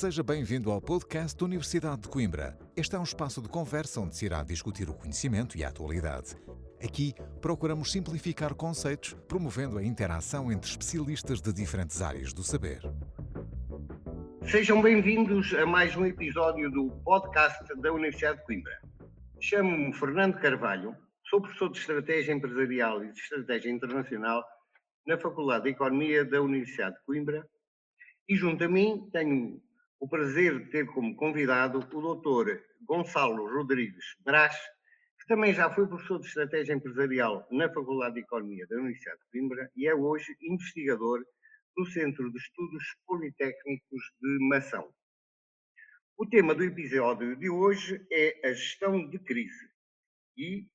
Seja bem-vindo ao podcast da Universidade de Coimbra. Este é um espaço de conversa onde se irá discutir o conhecimento e a atualidade. Aqui procuramos simplificar conceitos, promovendo a interação entre especialistas de diferentes áreas do saber. Sejam bem-vindos a mais um episódio do podcast da Universidade de Coimbra. Chamo-me Fernando Carvalho, sou professor de Estratégia Empresarial e de Estratégia Internacional na Faculdade de Economia da Universidade de Coimbra e junto a mim tenho o prazer de ter como convidado o doutor Gonçalo Rodrigues Brás, que também já foi professor de Estratégia Empresarial na Faculdade de Economia da Universidade de Coimbra e é hoje investigador do Centro de Estudos Politécnicos de Mação. O tema do episódio de hoje é a gestão de crise e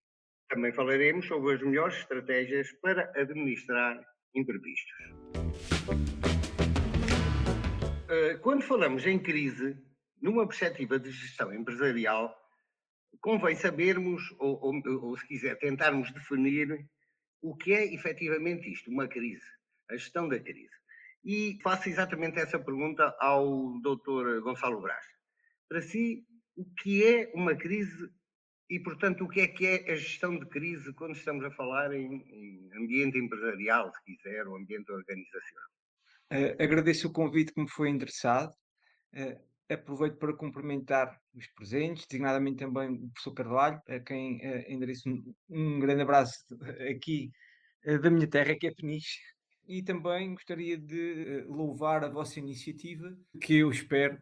também falaremos sobre as melhores estratégias para administrar imprevistos. Eh, quando falamos em crise, numa perspectiva de gestão empresarial, convém sabermos, ou, ou, ou, se quiser, tentarmos definir o que é efetivamente isto, uma crise, a gestão da crise. E faço exatamente essa pergunta ao Dr. Gonçalo Brás. Para si, o que é uma crise e, portanto, o que é que é a gestão de crise quando estamos a falar em, em ambiente empresarial, se quiser, ou ambiente organizacional? Uh, agradeço o convite que me foi endereçado. Uh, aproveito para cumprimentar os presentes, designadamente também o professor Carvalho, a quem uh, endereço um, um, grande abraço aqui da minha terra, que é Peniche. E também gostaria de louvar a vossa iniciativa, que eu espero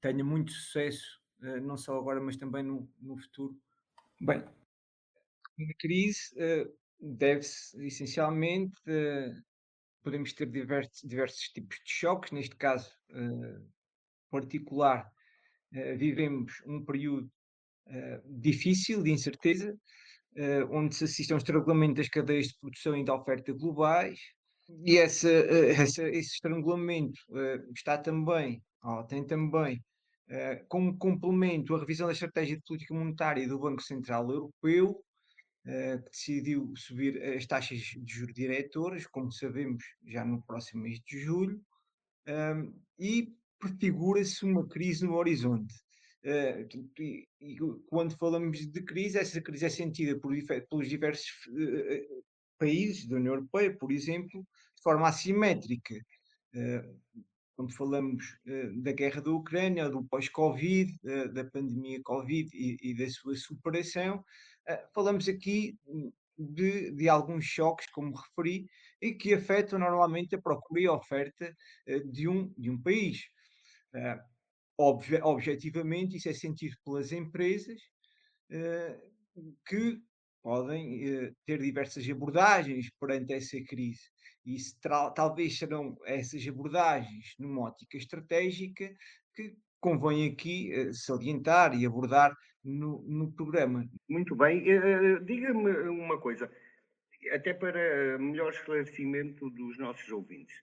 tenha muito sucesso, não só agora, mas também no, no futuro. Bem, a crise deve-se essencialmente podemos ter diversos, diversos tipos de choques, neste caso uh, particular, uh, vivemos um período uh, difícil de incerteza, onde se assiste a um estrangulamento das cadeias de produção e da oferta globais, e essa, essa esse estrangulamento está também, oh, tem também como complemento a revisão da estratégia de política monetária do Banco Central Europeu, eh, que decidiu subir as taxas de juros diretores, como sabemos, já no próximo mês de julho, e prefigura-se uma crise no horizonte. Uh, e, e, quando falamos de crise, essa crise é sentida por, pelos diversos uh, países da União Europeia, por exemplo, de forma assimétrica. Uh, quando falamos da guerra da Ucrânia, do pós-Covid, da pandemia Covid e, e da sua superação, falamos aqui de, de, alguns choques, como referi, e que afetam normalmente a procura e a oferta eh, de um, de um país. Eh, obje, objetivamente, isso é sentido pelas empresas que podem ter diversas abordagens perante essa crise. E talvez serão essas abordagens numa ótica estratégica que convém aqui salientar e abordar no, no programa. Muito bem. Uh, Diga-me uma coisa, até para melhor esclarecimento dos nossos ouvintes.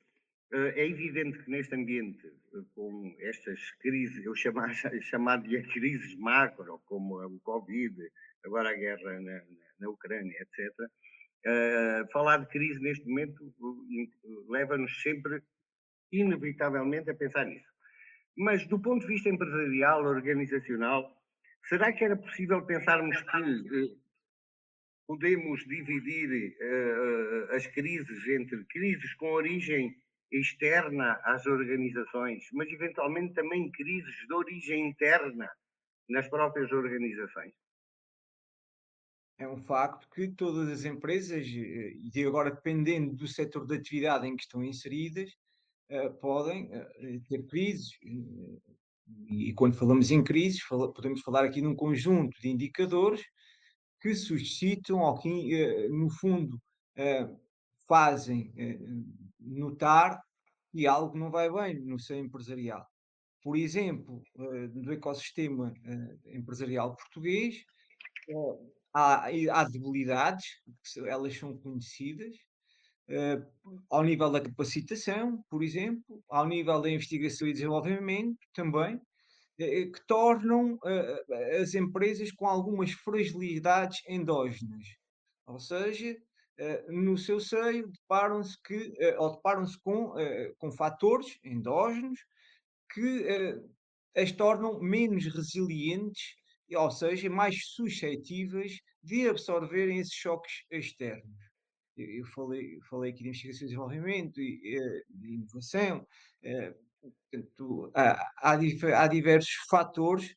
Uh, é evidente que neste ambiente, com estas crises, eu chamar, chamar-lhe crises macro, como o Covid, agora a guerra na, na Ucrânia, etc., uh, falar de crise neste momento leva-nos sempre, inevitavelmente, a pensar nisso. Mas do ponto de vista empresarial, organizacional, Será que era possível pensarmos que eh, podemos dividir uh, as crises entre crises com origem externa às organizações, mas eventualmente também crises de origem interna nas próprias organizações? É um facto que todas as empresas, e agora dependendo do setor de atividade em que estão inseridas, podem ter crises e quando falamos em crises, podemos falar aqui num conjunto de indicadores que suscitam, ou que, eh, no fundo, eh, fazem eh, notar que algo não vai bem no seio empresarial. Por exemplo, no ecossistema empresarial português, há, há debilidades, elas são conhecidas, ao nível da capacitação, por exemplo, ao nível da investigação e desenvolvimento também, eh, eh, que tornam as empresas com algumas fragilidades endógenas. Ou seja, no seu seio deparam-se que, ou deparam-se com, com fatores endógenos que as tornam menos resilientes, ou seja, mais suscetíveis de absorverem esses choques externos. Eu falei, falei aqui de investigação e desenvolvimento e de inovação, portanto, há, há, diversos fatores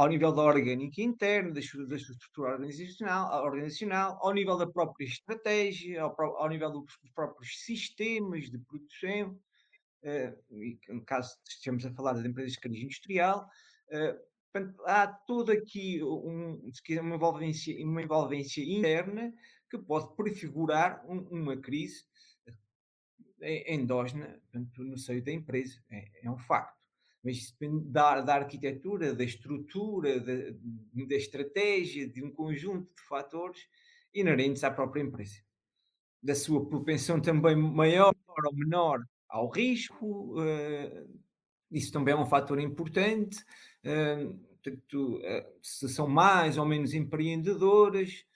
ao nível da orgânica interna, da, sua estrutura organizacional, organizacional, ao nível da própria estratégia, ao, ao nível dos próprios sistemas de produção, uh, no caso estamos a falar das empresas de cariz industrial, uh, portanto, há todo aqui um, uma, envolvência, uma envolvência interna que pode prefigurar um, uma crise eh, endógena portanto, no seio da empresa, é, é um facto mas isso depende da, da arquitetura, da estrutura, da, da, estratégia, de um conjunto de fatores inerentes à própria empresa. Da sua propensão também maior ou menor ao risco, uh, isso também é um fator importante. Uh, se são mais ou menos empreendedoras,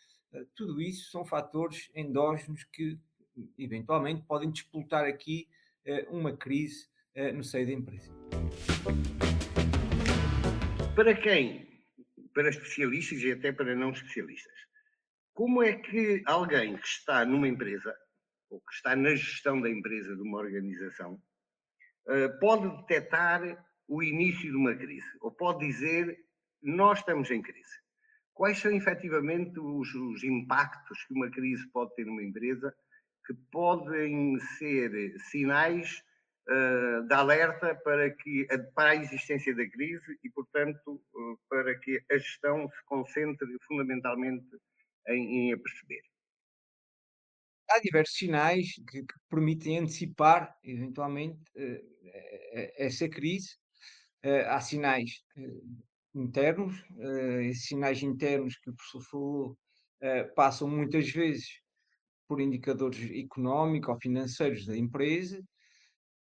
tudo isso são fatores endógenos que eventualmente podem disputar aqui uma crise no seio da empresa. Para quem? Para especialistas e até para não especialistas. Como é que alguém que está numa empresa, ou que está na gestão da empresa de uma organização, eh, pode detectar o início de uma crise? Ou pode dizer, nós estamos em crise? Quais são efetivamente os, os impactos que uma crise pode ter numa empresa que podem ser sinais uh, de alerta para, que, para a existência da crise e, portanto, uh, para que a gestão se concentre fundamentalmente em, em aperceber. Há diversos sinais que, que permitem antecipar, eventualmente, uh, essa crise. há sinais internos, esses sinais internos que o professor falou passam muitas vezes por indicadores económicos ou financeiros da empresa,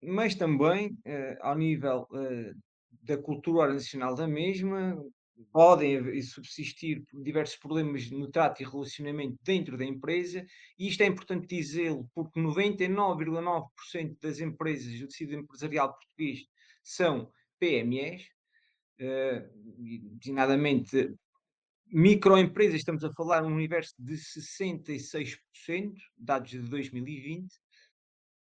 mas também uh, ao nível uh, da cultura organizacional da mesma, podem subsistir diversos problemas no trato e relacionamento dentro da empresa, e isto é importante dizê-lo porque 99,9% das empresas do tecido empresarial português são PMEs, uh, designadamente microempresas, estamos a falar um universo de 66%, dados de 2020,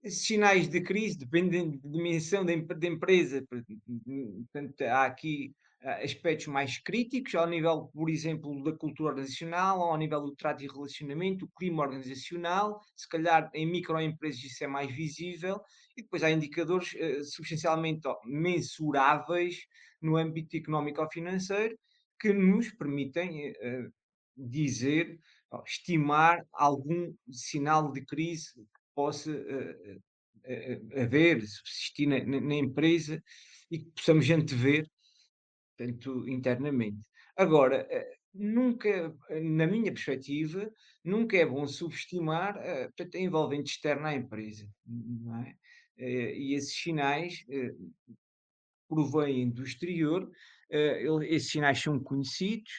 esses sinais de crise dependem da dimensão da, empresa. Portanto, há aqui aspectos mais críticos, ao nível, por exemplo, da cultura organizacional, ao nível do trato e relacionamento, o clima organizacional, se calhar em microempresas isso é mais visível, e depois há indicadores uh, substancialmente mensuráveis no âmbito económico ou financeiro que nos permitem uh, dizer, estimar algum sinal de crise possa uh, uh, haver, subsistir na, na, empresa e que possamos antever, tanto internamente. Agora, nunca, na minha perspectiva, nunca é bom subestimar portanto, a envolvente externa à empresa. É? E esses sinais provêm do exterior, esses sinais são conhecidos,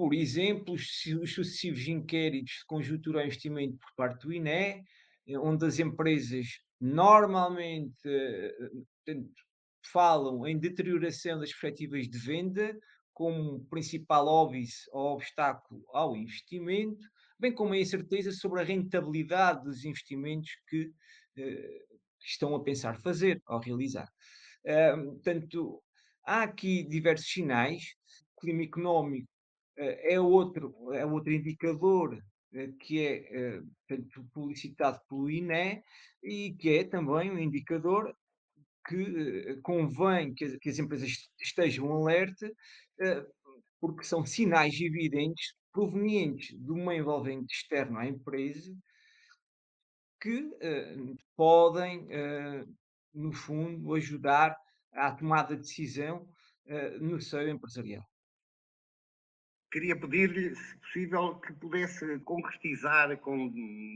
por exemplo, os, sucessivos inquéritos de conjuntura ao investimento por parte do INE, eh, onde as empresas normalmente eh, falam em deterioração das perspectivas de venda como principal óbvio ou obstáculo ao investimento, bem como a incerteza sobre a rentabilidade dos investimentos que, eh, estão a pensar fazer ou realizar. portanto, há aqui diversos sinais. O clima económico é outro, é outro indicador eh, que é portanto, publicitado pelo INE e que é também um indicador que eh, convém que que as empresas estejam alerta, porque são sinais evidentes provenientes de uma envolvente externa à empresa que podem, no fundo, ajudar à tomada de decisão no seio empresarial. Queria pedir-lhe, se possível, que pudesse concretizar com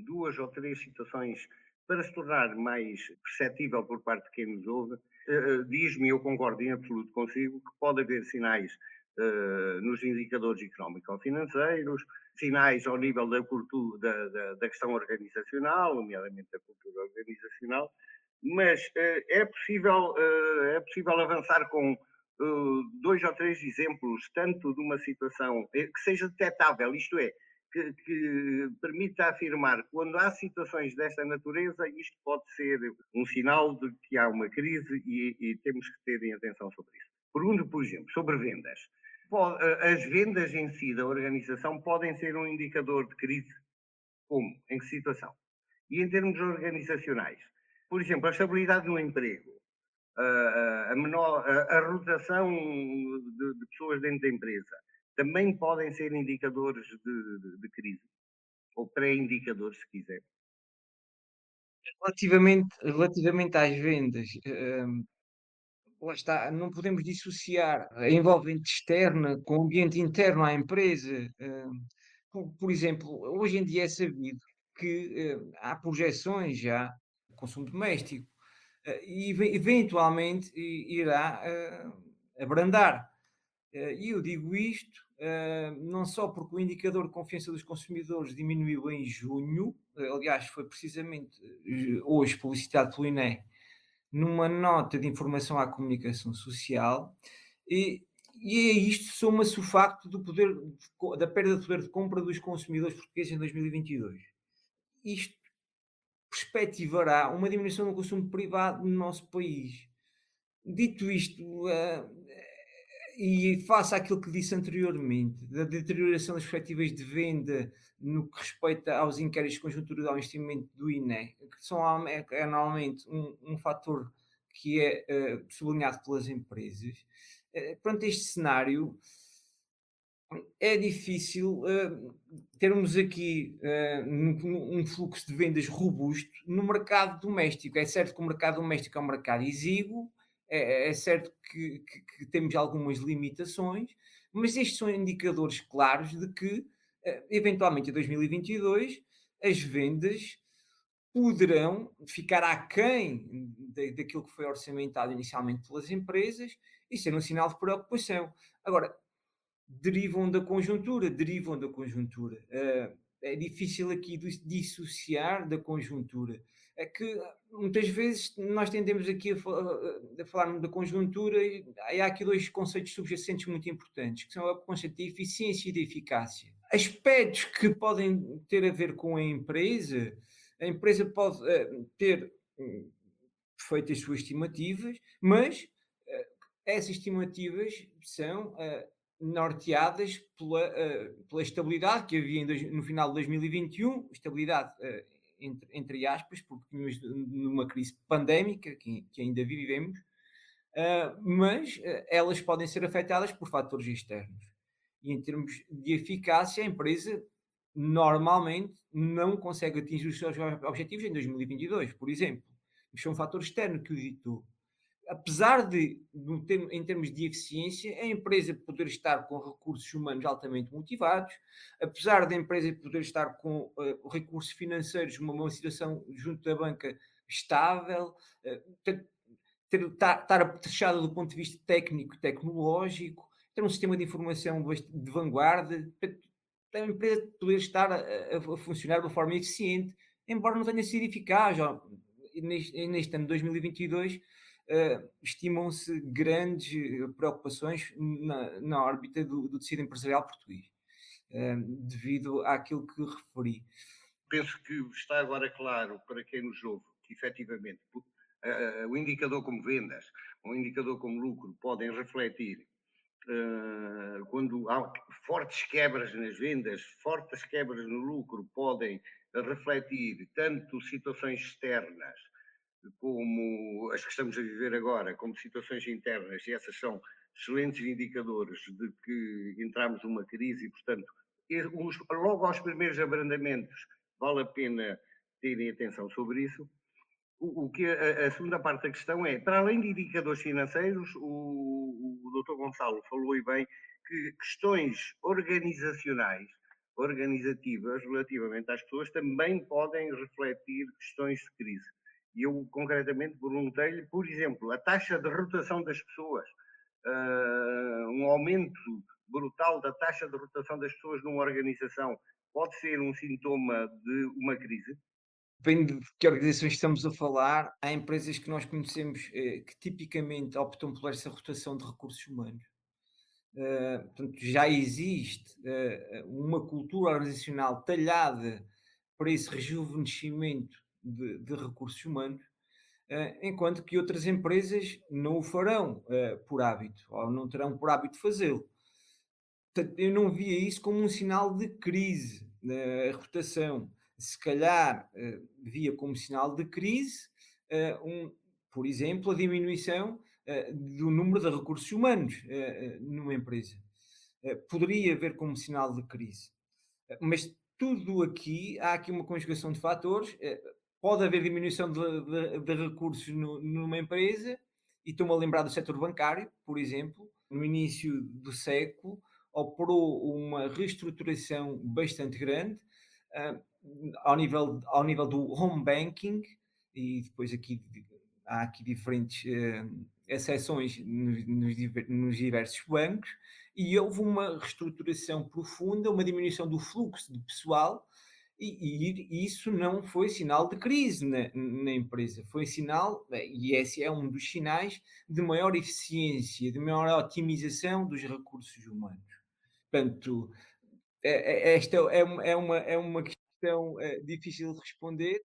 duas ou três situações para se tornar mais perceptível por parte de quem nos ouve. Uh, Diz-me, eu concordo em absoluto consigo, que pode haver sinais uh, nos indicadores económico-financeiros, sinais ao nível da, cultura, da, da, da, questão organizacional, nomeadamente da cultura organizacional, mas é, possível, é possível avançar com dois ou três exemplos, tanto de uma situação que seja detectável, isto é, que, que, permita afirmar quando há situações desta natureza, isto pode ser um sinal de que há uma crise e, e temos que ter atenção sobre isso. Pergunto, por exemplo, sobre vendas. As vendas em si da organização podem ser um indicador de crise? Como? Em que situação? E em termos organizacionais? Por exemplo, a estabilidade no emprego, a, menor, a, a rotação de, de, pessoas dentro da empresa, também podem ser indicadores de, de, de crise, ou pré-indicadores, se quiser. Relativamente, relativamente às vendas, hum, lá está, não podemos dissociar a envolvente externa com o ambiente interno à empresa. Hum, por, por exemplo, hoje em dia é sabido que hum, há projeções já consumo doméstico uh, e eventualmente irá uh, abrandar. Uh, e eu digo isto não só porque o indicador de confiança dos consumidores diminuiu em junho, uh, aliás, foi precisamente uh, hoje publicitado pelo INE, numa nota de informação à comunicação social, e, e a isto soma-se o facto do poder, da perda de poder de compra dos consumidores portugueses em 2022. Isto perspectivará uma diminuição do consumo privado no nosso país. Dito isto, e face àquilo que disse anteriormente, da deterioração das perspectivas de venda no que respeita aos inquéritos de conjuntura ao investimento do INE, que são é, é normalmente um, um fator que é uh, sublinhado pelas empresas, uh, este cenário é difícil uh, termos aqui um, um, fluxo de vendas robusto no mercado doméstico. É certo que o mercado doméstico é um mercado exíguo, é, é certo que, que, que, temos algumas limitações, mas estes são indicadores claros de que, eh, eventualmente, em 2022, as vendas poderão ficar aquém daquilo que foi orçamentado inicialmente pelas empresas e ser um sinal de preocupação. Agora, derivam da conjuntura, derivam da conjuntura. Uh, é difícil aqui dissociar da conjuntura é que muitas vezes nós tendemos aqui a, a falar da conjuntura e há aqui dois conceitos subjacentes muito importantes, que são o conceito de eficiência e de eficácia. Aspectos que podem ter a ver com a empresa, a empresa pode uh, ter um, feito as suas estimativas, mas uh, essas estimativas são uh, norteadas pela, pela estabilidade que havia no final de 2021, estabilidade entre, entre aspas, porque tínhamos numa crise pandémica que, que ainda vivemos, uh, mas uh, elas podem ser afetadas por fatores externos. E em termos de eficácia, a empresa normalmente não consegue atingir os seus objetivos em 2022, por exemplo. Isto é um fator externo que o ditou apesar de, em termos de eficiência, a empresa poder estar com recursos humanos altamente motivados, apesar da empresa poder estar com uh, recursos financeiros, uma, uma situação junto da banca estável, uh, estar apetrechada do ponto de vista técnico e tecnológico, ter um sistema de informação de vanguarda, a empresa poder estar a, a, funcionar de uma forma eficiente, embora não tenha sido eficaz. Ó, neste, neste ano de 2022, uh, estimam-se grandes eh, preocupações na, na órbita do, do, tecido empresarial português, uh, devido àquilo que referi. Penso que está agora claro para quem nos ouve que efetivamente uh, o indicador como vendas, o indicador como lucro podem refletir quando há fortes quebras nas vendas, fortes quebras no lucro, podem refletir tanto situações externas como as que estamos a viver agora, como situações internas, e essas são excelentes indicadores de que entramos numa crise e, portanto, logo aos primeiros abrandamentos vale a pena terem atenção sobre isso. O, que a, a, segunda parte da questão é, para além de indicadores financeiros, o, o Dr. Gonçalo falou e bem que questões organizacionais, organizativas relativamente às pessoas também podem refletir questões de crise. Eu concretamente perguntei-lhe, por exemplo, a taxa de rotação das pessoas, uh, um aumento brutal da taxa de rotação das pessoas numa organização pode ser um sintoma de uma crise? depende de que organizações estamos a falar. Há empresas que nós conhecemos que tipicamente optam por essa rotação de recursos humanos. Uh, portanto, já existe uh, uma cultura organizacional talhada para esse rejuvenescimento de, de recursos humanos, uh, enquanto que outras empresas não o farão por hábito, ou não terão por hábito fazê-lo. Eu não via isso como um sinal de crise, a rotação. Se calhar via como sinal de crise, um, por exemplo, a diminuição eh, do número de recursos humanos eh, eh, numa empresa. poderia haver como sinal de crise. mas tudo aqui, há aqui uma conjugação de fatores. Pode haver diminuição de, de, de recursos no, numa empresa, e estou-me a lembrar do setor bancário, por exemplo, no início do século, operou uma reestruturação bastante grande uh, ao, nível, ao nível do home banking, e depois aqui há aqui diferentes uh, exceções nos, nos, diversos bancos, e houve uma reestruturação profunda, uma diminuição do fluxo de pessoal, e, e isso não foi sinal de crise na, na, empresa, foi sinal, e esse é um dos sinais de maior eficiência, de maior otimização dos recursos humanos. Portanto, é, é, esta é uma, é uma, é uma questão é, difícil de responder,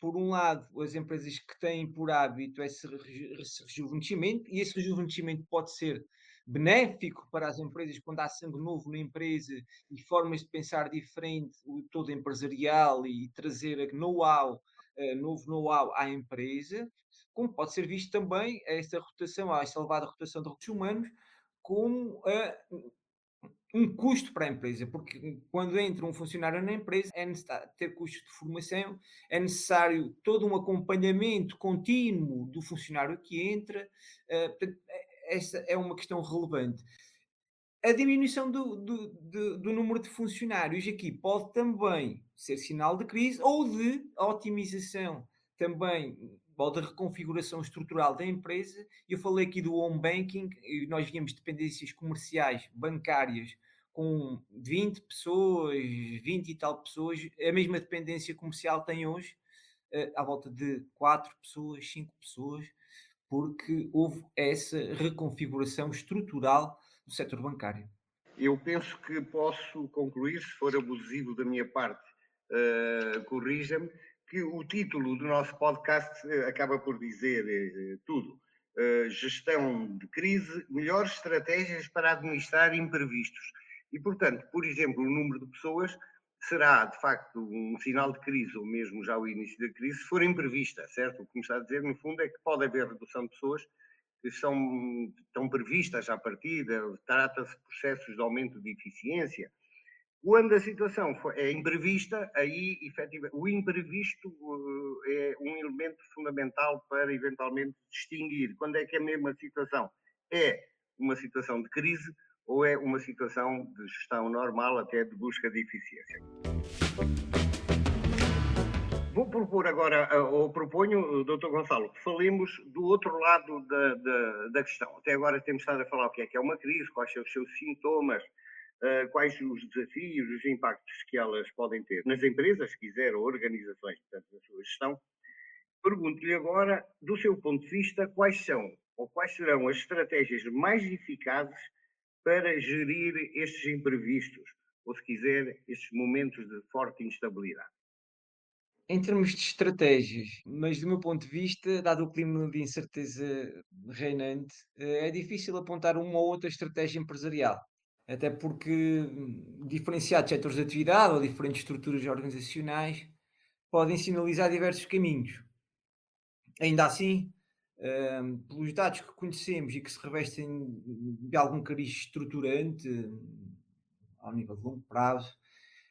por um lado, as empresas que têm por hábito esse rejuvenescimento, e esse rejuvenescimento pode ser benéfico para as empresas quando há sangue novo na empresa e formas de pensar diferente, o todo empresarial e trazer know-how, uh, novo know-how à empresa, como pode ser visto também essa rotação, essa elevada rotação de recursos humanos, como uh, um custo para a empresa, porque quando entra um funcionário na empresa é necessário ter custos de formação, é necessário todo um acompanhamento contínuo do funcionário que entra. Uh, essa é uma questão relevante. A diminuição do, do, do, do, número de funcionários aqui pode também ser sinal de crise ou de otimização também ou da reconfiguração estrutural da empresa. Eu falei aqui do home banking, nós víamos dependências comerciais, bancárias, com 20 pessoas, 20 e tal pessoas, a mesma dependência comercial tem hoje, uh, à volta de 4 pessoas, 5 pessoas, porque houve essa reconfiguração estrutural do setor bancário. Eu penso que posso concluir, se for abusivo da minha parte, uh, corrija-me, que o título do nosso podcast eh, acaba por dizer uh, tudo. Uh, gestão de crise, melhores estratégias para administrar imprevistos. E, portanto, por exemplo, o número de pessoas será, de facto, um sinal de crise, ou mesmo já o início da crise, se for imprevista, certo? O que me está a dizer, no fundo, é que pode haver redução de pessoas que são, estão previstas à partida, trata-se de processos de aumento de eficiência, quando a situação é imprevista, aí efetivamente o imprevisto eh, é um elemento fundamental para eventualmente distinguir. Quando é que a mesma situação? É uma situação de crise ou é uma situação de gestão normal, até de busca de eficiência. Vou propor agora, eh, ou proponho, Dr. Gonçalo, que falemos do outro lado da, da, da questão. Até agora temos estado a falar o que é que é uma crise, quais são os seus sintomas, uh, quais os desafios, os impactos que elas podem ter nas empresas, se quiser, ou organizações, portanto, na sua gestão. Pergunto-lhe agora, do seu ponto de vista, quais são ou quais serão as estratégias mais eficazes para gerir estes imprevistos, ou se quiser, estes momentos de forte instabilidade? Em termos de estratégias, mas do meu ponto de vista, dado o clima de incerteza reinante, eh, é difícil apontar uma ou outra estratégia empresarial até porque hum, diferenciados setores de atividade ou diferentes estruturas organizacionais podem sinalizar diversos caminhos. Ainda assim, um, pelos dados que conhecemos e que se revestem de algum cariz estruturante hum, ao nível de longo prazo,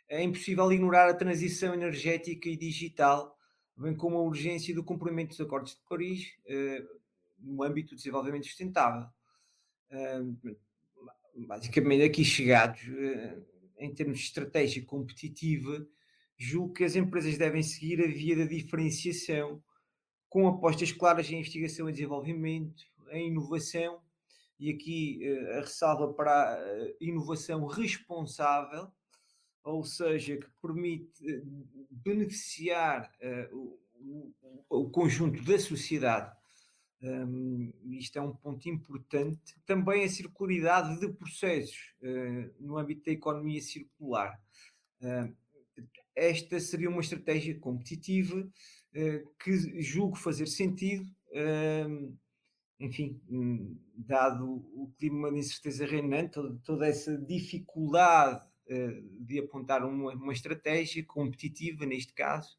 é impossível ignorar a transição energética e digital, bem como a urgência do cumprimento dos acordos de Paris uh, no âmbito do desenvolvimento sustentável. Uh, basicamente aqui chegados, eh, em termos de estratégia competitiva, julgo que as empresas devem seguir a via da diferenciação, com apostas claras em investigação e desenvolvimento, em inovação, e aqui eh, a ressalva para a inovação responsável, ou seja, que permite eh, beneficiar o, o, conjunto da sociedade. Um, isto é um ponto importante. Também a circularidade de processos uh, no âmbito da economia circular. Uh, esta seria uma estratégia competitiva que julgo fazer sentido, enfim, hum, dado o clima de incerteza reinante, toda, essa dificuldade eh, de apontar uma, estratégia competitiva, neste caso,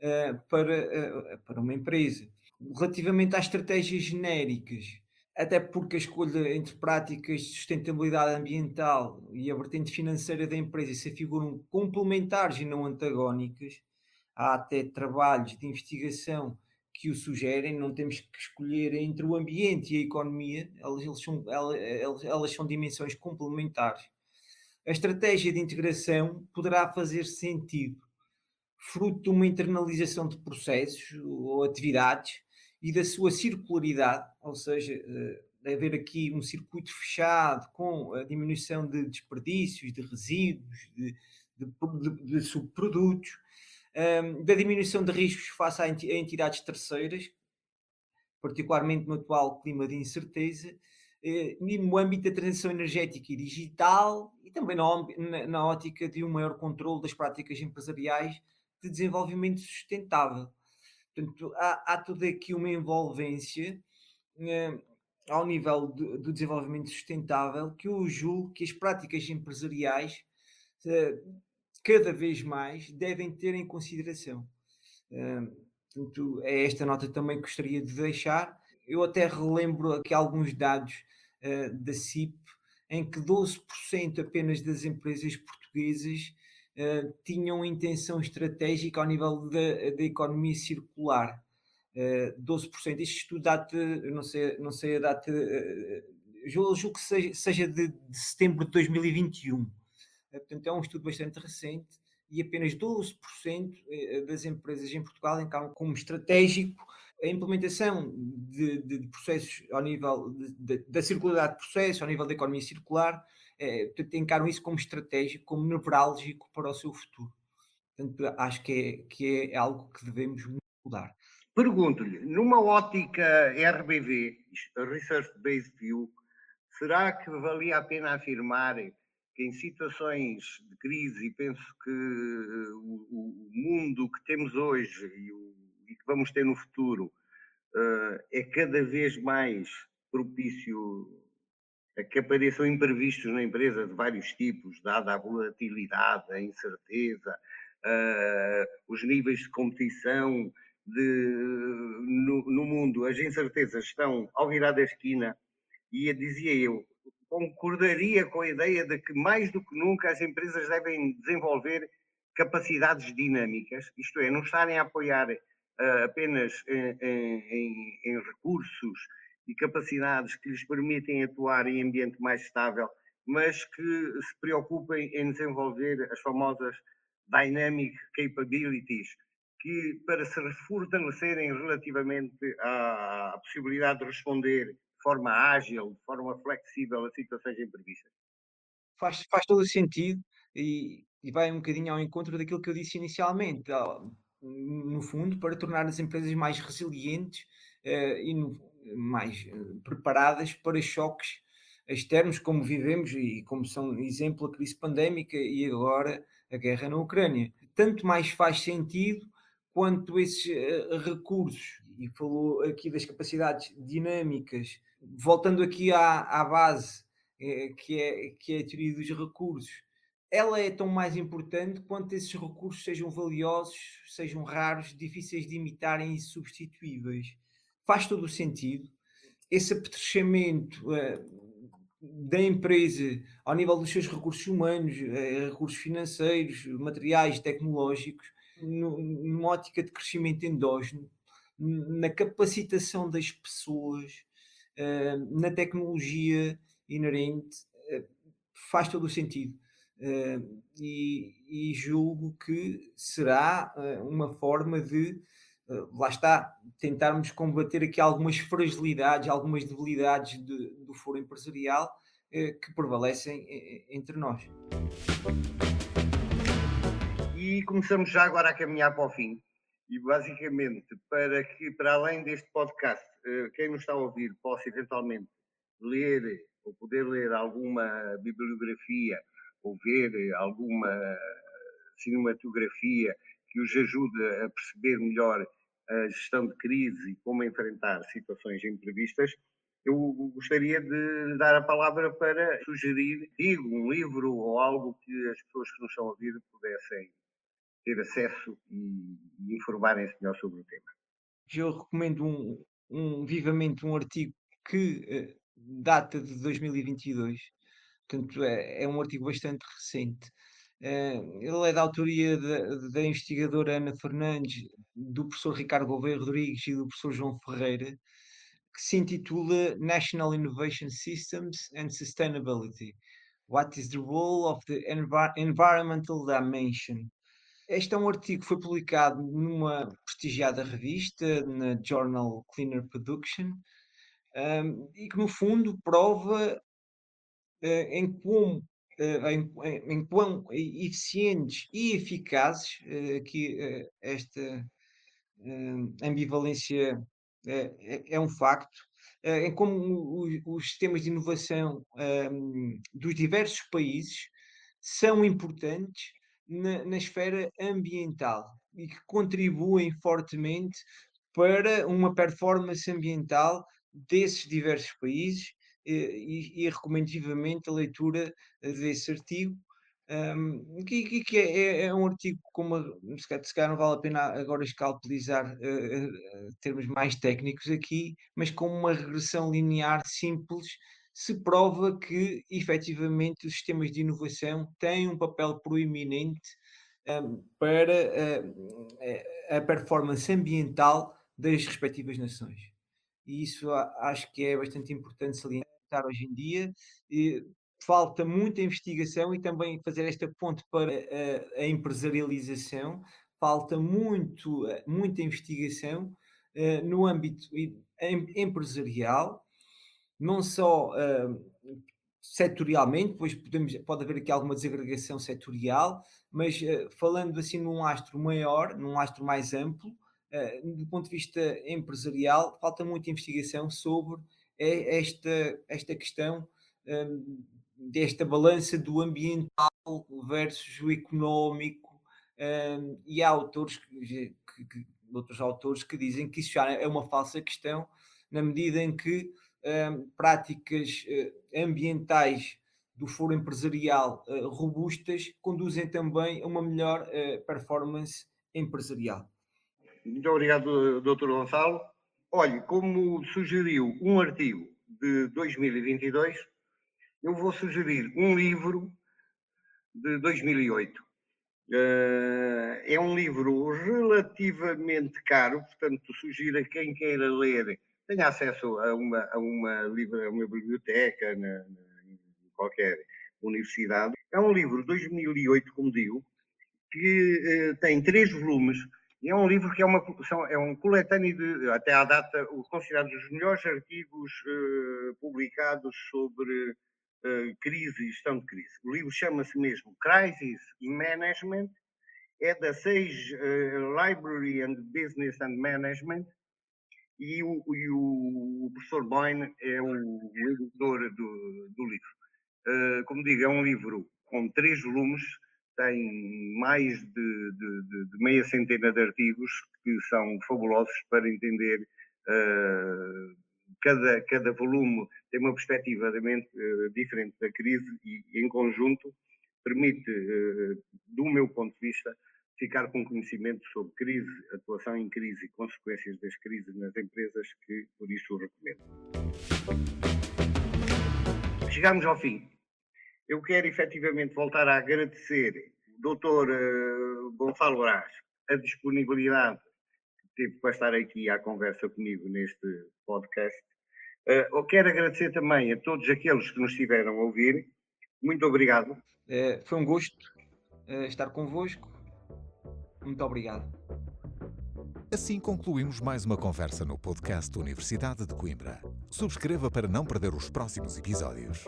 eh, para, eh, para uma empresa. Relativamente às estratégias genéricas, até porque a escolha entre práticas de sustentabilidade ambiental e a vertente financeira da empresa se figuram complementares e não antagónicas, há até trabalhos de investigação que o sugerem, não temos que escolher entre o ambiente e a economia, elas, são, elas, elas são dimensões complementares. A estratégia de integração poderá fazer sentido, fruto de uma internalização de processos ou atividades e da sua circularidade, ou seja, eh, de haver aqui um circuito fechado com a diminuição de desperdícios, de resíduos, de, de, de, de subprodutos, um, da diminuição de riscos face a entidades terceiras, particularmente no atual clima de incerteza, eh, no âmbito da transição energética e digital e também na, na ótica de um maior controle das práticas empresariais de desenvolvimento sustentável. Portanto, há, há toda aqui uma envolvência eh, ao nível do, do, desenvolvimento sustentável que eu julgo que as práticas empresariais eh, cada vez mais devem ter em consideração. Portanto, é esta nota também que gostaria de deixar. Eu até relembro aqui alguns dados uh, da CIP, em que 12% apenas das empresas portuguesas uh, tinham intenção estratégica ao nível da, da economia circular. Uh, 12%. Este estudo data, não sei, não sei a data, uh, julgo que seja, seja de, de, setembro de 2021. Uh, portanto, é um estudo bastante recente e apenas 12% das empresas em Portugal encaram como estratégico a implementação de, de, processos ao nível de, da circularidade de processos, ao nível da economia circular, é, encaram isso como estratégico, como nevrálgico para o seu futuro. Portanto, acho que é, que é algo que devemos mudar. Pergunto-lhe, numa ótica RBV, Research Based View, será que valia a pena afirmar que em situações de crise, e penso que o, o mundo que temos hoje e o e que vamos ter no futuro uh, é cada vez mais propício a que apareçam imprevistos na empresa de vários tipos, dada a volatilidade, a incerteza, uh, os níveis de competição de, no, no, mundo, as incertezas estão ao virar da esquina e dizia eu, concordaria com a ideia de que mais do que nunca as empresas devem desenvolver capacidades dinâmicas, isto é, não estarem a apoiar uh, apenas em, em, em, recursos e capacidades que lhes permitem atuar em ambiente mais estável, mas que se preocupem em desenvolver as famosas dynamic capabilities, que para se fortalecerem relativamente à, à possibilidade de responder de forma ágil, de forma flexível a situações imprevistas. Faz, faz todo o sentido e, e vai um bocadinho ao encontro daquilo que eu disse inicialmente no fundo, para tornar as empresas mais resilientes uh, e no, mais uh, preparadas para choques externos, como vivemos e como são exemplo a crise pandémica e agora a guerra na Ucrânia. Tanto mais faz sentido quanto esses uh, recursos, e falou aqui das capacidades dinâmicas, voltando aqui à, à base, que, é, que é a teoria dos recursos, ela é tão mais importante quanto esses recursos sejam valiosos, sejam raros, difíceis de imitarem e substituíveis. Faz todo o sentido. Esse apetrechamento uh, da empresa ao nível dos seus recursos humanos, uh, recursos financeiros, materiais, tecnológicos, no, numa ótica de crescimento endógeno, na capacitação das pessoas, uh, na tecnologia inerente, faz todo o sentido Uh, e, e, julgo que será uma forma de, lá está, tentarmos combater aqui algumas fragilidades, algumas debilidades de, do foro empresarial que prevalecem entre nós. e começamos já agora a caminhar para o fim. E basicamente, para que, para além deste podcast, eh, quem nos está a ouvir possa eventualmente ler ou poder ler alguma bibliografia ou ver alguma cinematografia que os ajude a perceber melhor a gestão de crise e como enfrentar situações imprevistas, eu gostaria de dar a palavra para sugerir, digo, um livro ou algo que as pessoas que nos estão a ouvir pudessem ter acesso e, e informarem-se melhor sobre o tema. Eu recomendo um, um, vivamente um artigo que uh, data de 2022, portanto é, é um artigo bastante recente. Uh, ele é da autoria da, da investigadora Ana Fernandes, do professor Ricardo Gouveia Rodrigues e do professor João Ferreira, que se intitula National Innovation Systems and Sustainability. What is the role of the env environmental dimension? Este é um artigo que foi publicado numa prestigiada revista, na Journal Cleaner Production, um, e que no fundo prova uh, em como uh, em, em, quão eficientes e eficazes uh, que esta ambivalência é, é, um facto, em como os sistemas de inovação um, dos diversos países são importantes na, na esfera ambiental e que contribuem fortemente para uma performance ambiental desses diversos países eh, e, e recomendo vivamente a leitura desse artigo um, que, que é, é, é, um artigo com uma. Se calhar não vale a pena agora escalpelizar uh, termos mais técnicos aqui, mas com uma regressão linear simples, se prova que efetivamente os sistemas de inovação têm um papel proeminente um, para uh, a performance ambiental das respectivas nações. E isso acho que é bastante importante salientar hoje em dia. E, falta muita investigação e também fazer esta ponte para a, a empresarialização. Falta muito, eh, muita investigação uh, no âmbito empresarial, não só uh, setorialmente, pois podemos, pode haver aqui alguma desagregação setorial, mas uh, falando assim num astro maior, num astro mais amplo, do ponto de vista empresarial, falta muita investigação sobre esta, esta questão desta balança do ambiental versus o económico, um, e há autores, que, que, outros autores que dizem que isso já é uma falsa questão, na medida em que um, práticas uh, ambientais do foro empresarial uh, robustas conduzem também a uma melhor uh, performance empresarial. Muito obrigado, Dr. Gonçalo. Olhe, como sugeriu um artigo de 2022, eu vou sugerir um livro de 2008. Uh, eh, é um livro relativamente caro, portanto, sugiro a quem queira ler, tenha acesso a uma, a uma, a uma biblioteca, na, na, em qualquer universidade. É um livro de 2008, como digo, que uh, tem três volumes. É um livro que é, uma, são, é um coletâneo de, até à data, considerados os melhores artigos uh, publicados sobre uh, crise e gestão de crise. O livro chama-se mesmo Crisis Management, é da Sage Library and Business and Management, e o, e o, professor Boyne é o, editor do, do livro. Uh, como digo, é um livro com três volumes, tem mais de, de, de, de, meia centena de artigos que são fabulosos para entender uh, cada, cada volume tem uma perspectiva uh, diferente da crise e, em conjunto, permite, do meu ponto de vista, ficar com conhecimento sobre crise, atuação em crise e consequências das crises nas empresas, que por isso o recomendo. Chegamos ao fim. Eu quero efetivamente voltar a agradecer ao Dr. Uh, Gonçalo Brás a disponibilidade que teve para estar aqui à conversa comigo neste podcast Uh, quero agradecer também a todos aqueles que nos estiveram a ouvir. Muito obrigado. Uh, foi um gosto estar convosco. Muito obrigado. Assim concluímos mais uma conversa no podcast Universidade de Coimbra. Subscreva para não perder os próximos episódios.